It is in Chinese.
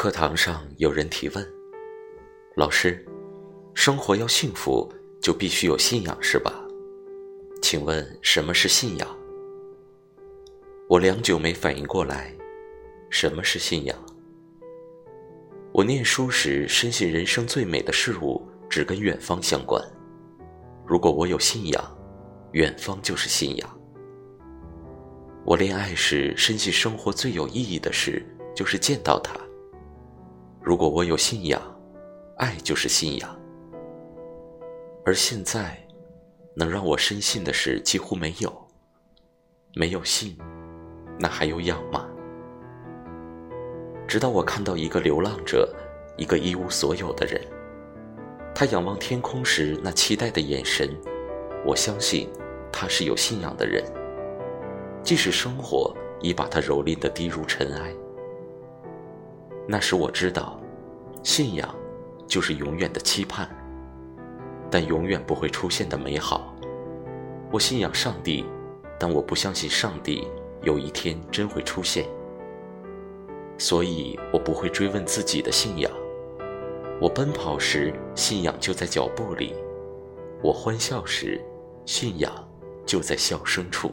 课堂上有人提问：“老师，生活要幸福，就必须有信仰，是吧？请问什么是信仰？”我良久没反应过来，什么是信仰？我念书时深信人生最美的事物只跟远方相关。如果我有信仰，远方就是信仰。我恋爱时深信生活最有意义的事就是见到他。如果我有信仰，爱就是信仰。而现在，能让我深信的事几乎没有。没有信，那还有仰吗？直到我看到一个流浪者，一个一无所有的人，他仰望天空时那期待的眼神，我相信他是有信仰的人。即使生活已把他蹂躏的低如尘埃。那时我知道，信仰就是永远的期盼，但永远不会出现的美好。我信仰上帝，但我不相信上帝有一天真会出现。所以我不会追问自己的信仰。我奔跑时，信仰就在脚步里；我欢笑时，信仰就在笑声处。